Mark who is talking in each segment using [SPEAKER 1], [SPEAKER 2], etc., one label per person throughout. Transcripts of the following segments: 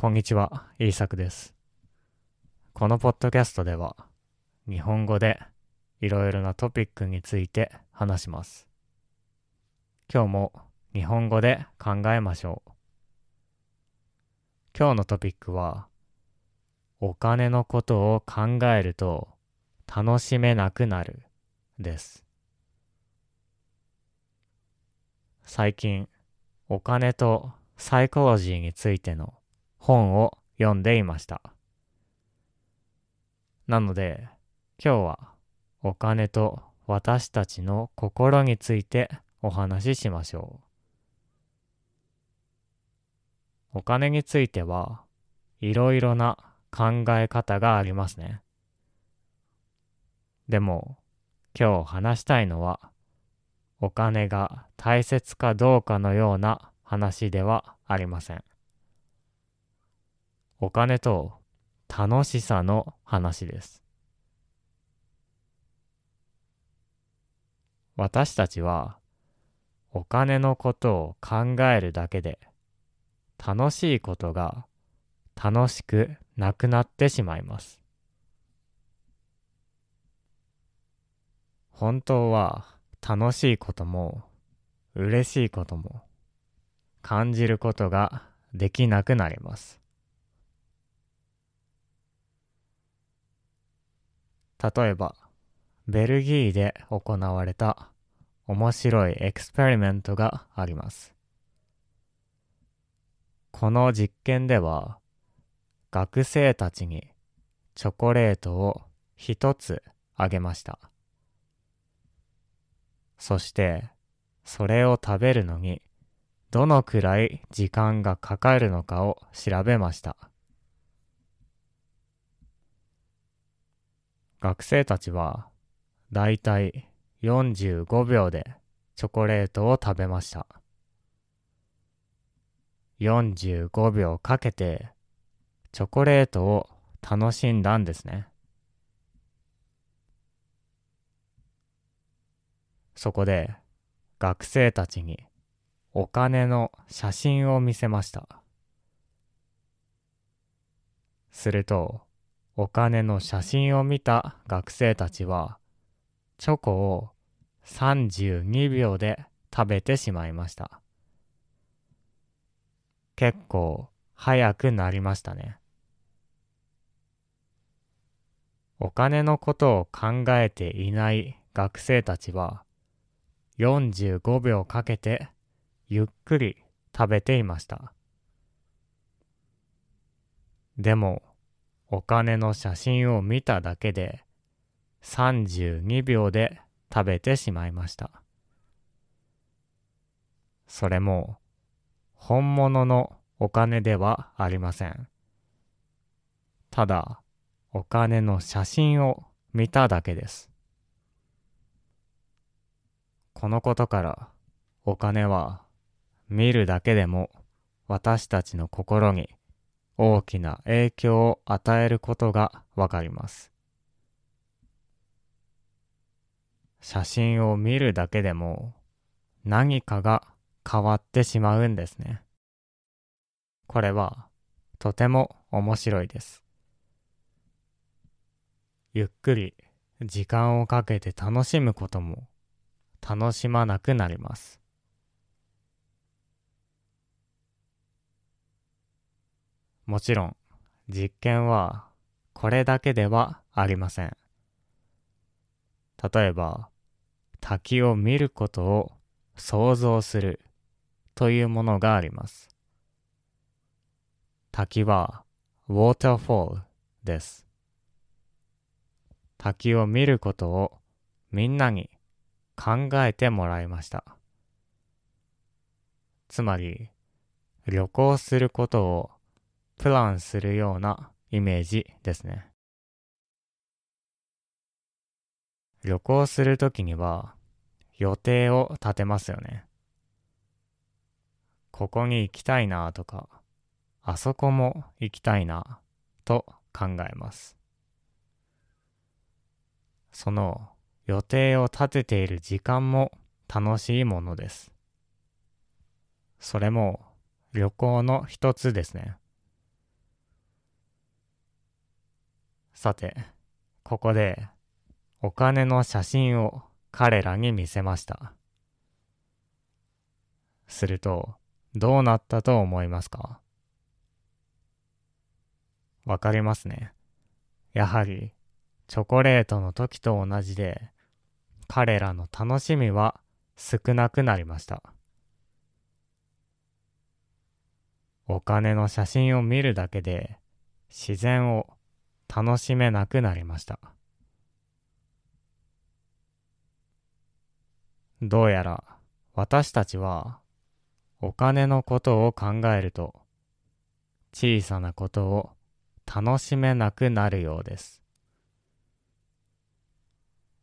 [SPEAKER 1] こんにちは、イーサクです。このポッドキャストでは、日本語でいろいろなトピックについて話します。今日も日本語で考えましょう。今日のトピックは、お金のことを考えると楽しめなくなるです。最近、お金とサイコロジーについての本を読んでいました。なので、今日はお金と私たちの心についてお話ししましょう。お金についてはいろいろな考え方がありますね。でも、今日話したいのは、お金が大切かどうかのような話ではありません。お金と楽しさの話です。私たちはお金のことを考えるだけで楽しいことが楽しくなくなってしまいます。本当は楽しいことも嬉しいことも感じることができなくなります。例えば、ベルギーで行われた面白いエクスペリメントがあります。この実験では、学生たちにチョコレートを一つあげました。そして、それを食べるのにどのくらい時間がかかるのかを調べました。学生たちはだいたい45秒でチョコレートを食べました。45秒かけてチョコレートを楽しんだんですね。そこで学生たちにお金の写真を見せました。すると、お金の写真を見た学生たちは、チョコを32秒で食べてしまいました。結構早くなりましたね。お金のことを考えていない学生たちは、45秒かけてゆっくり食べていました。でも、お金の写真を見ただけで32秒で食べてしまいました。それも、本物のお金ではありません。ただ、お金の写真を見ただけです。このことから、お金は見るだけでも私たちの心に大きな影響を与えることがわかります。写真を見るだけでも何かが変わってしまうんですね。これはとても面白いです。ゆっくり時間をかけて楽しむことも楽しまなくなります。もちろん、実験はこれだけではありません。例えば、滝を見ることを想像するというものがあります。滝は waterfall です。滝を見ることをみんなに考えてもらいました。つまり、旅行することをプランするようなイメージですね。旅行するときには予定を立てますよね。ここに行きたいなとか、あそこも行きたいなと考えます。その予定を立てている時間も楽しいものです。それも旅行の一つですね。さて、ここでお金の写真を彼らに見せました。すると、どうなったと思いますか？わかりますね。やはり、チョコレートの時と同じで、彼らの楽しみは少なくなりました。お金の写真を見るだけで自然を楽しめなくなりました。どうやら私たちはお金のことを考えると小さなことを楽しめなくなるようです。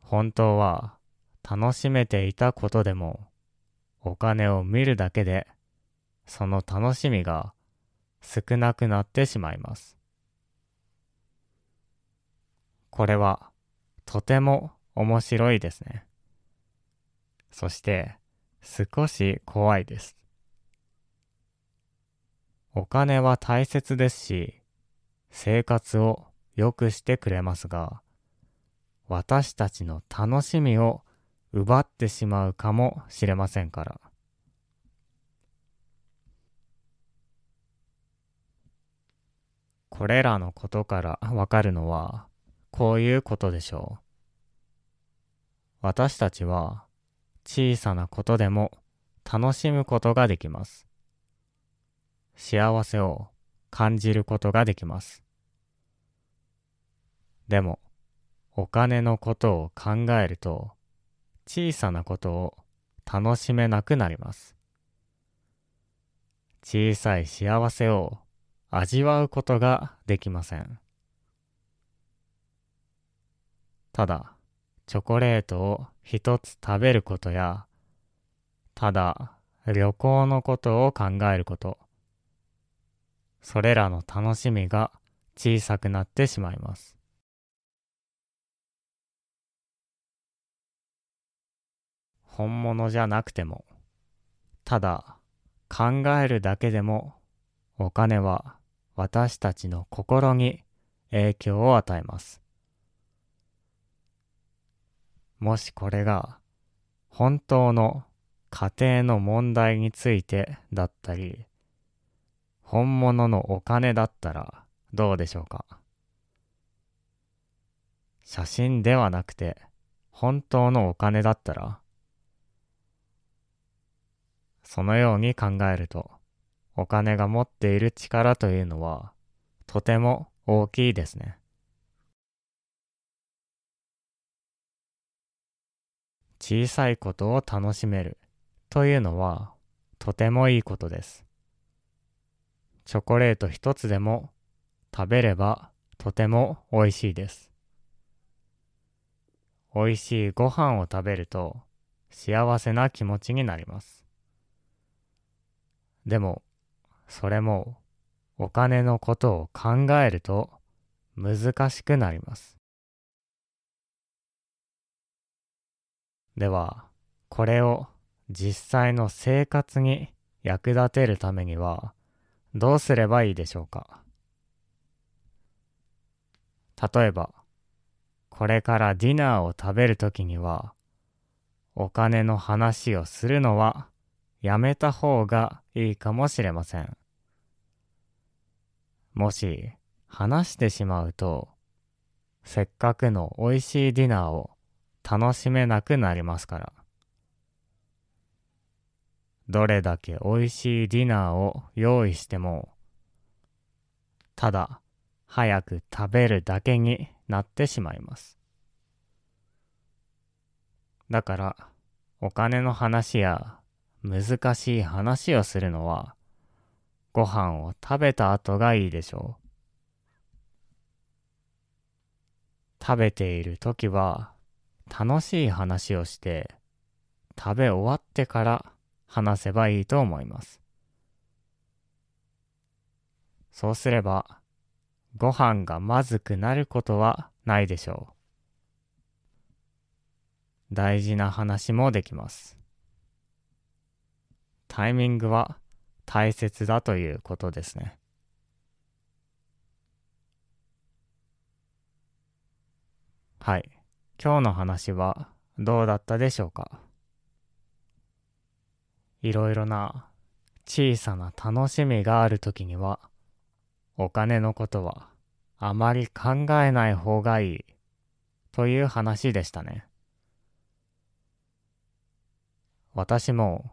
[SPEAKER 1] 本当は楽しめていたことでもお金を見るだけでその楽しみが少なくなってしまいます。これはとても面白いですね。そして少し怖いです。お金は大切ですし、生活を良くしてくれますが、私たちの楽しみを奪ってしまうかもしれませんから。これらのことからわかるのは、こういうことでしょう。私たちは小さなことでも楽しむことができます。幸せを感じることができます。でも、お金のことを考えると、小さなことを楽しめなくなります。小さい幸せを味わうことができません。ただ、チョコレートを一つ食べることや、ただ旅行のことを考えること、それらの楽しみが小さくなってしまいます。本物じゃなくても、ただ考えるだけでもお金は私たちの心に影響を与えます。もしこれが本当の家庭の問題についてだったり、本物のお金だったらどうでしょうか？写真ではなくて本当のお金だったらそのように考えるとお金が持っている力というのはとても大きいですね。小さいことを楽しめるというのはとてもいいことです。チョコレート一つでも食べればとても美味しいです。美味しいご飯を食べると幸せな気持ちになります。でもそれもお金のことを考えると難しくなります。では、これを実際の生活に役立てるためにはどうすればいいでしょうか？例えば、これからディナーを食べるときにはお金の話をするのはやめた方がいいかもしれません。もし話してしまうと、せっかくの美味しいディナーを楽しめなくなりますから。どれだけ美味しいディナーを用意しても、ただ早く食べるだけになってしまいます。だから、お金の話や難しい話をするのは、ご飯を食べた後がいいでしょう。食べている時は楽しい話をして食べ終わってから話せばいいと思います。そうすればご飯がまずくなることはないでしょう。大事な話もできます。タイミングは大切だということですね。はい。今日の話はどうだったでしょうか？いろいろな小さな楽しみがあるときにはお金のことはあまり考えない方がいいという話でしたね。私も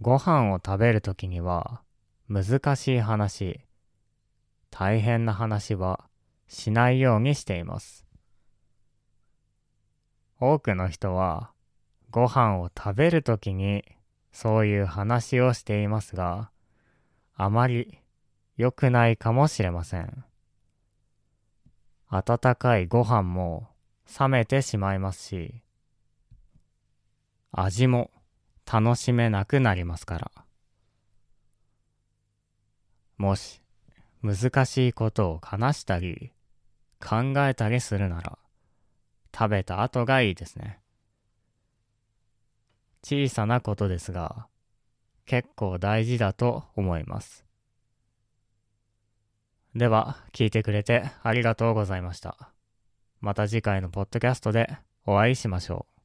[SPEAKER 1] ご飯を食べるときには難しい話、大変な話はしないようにしています。多くの人はご飯を食べるときにそういう話をしていますが、あまり良くないかもしれません。温かいご飯も冷めてしまいますし、味も楽しめなくなりますから。もし難しいことを話したり考えたりするなら食べた後がいいですね。小さなことですが結構大事だと思います。では、聞いてくれてありがとうございました。また次回のポッドキャストでお会いしましょう。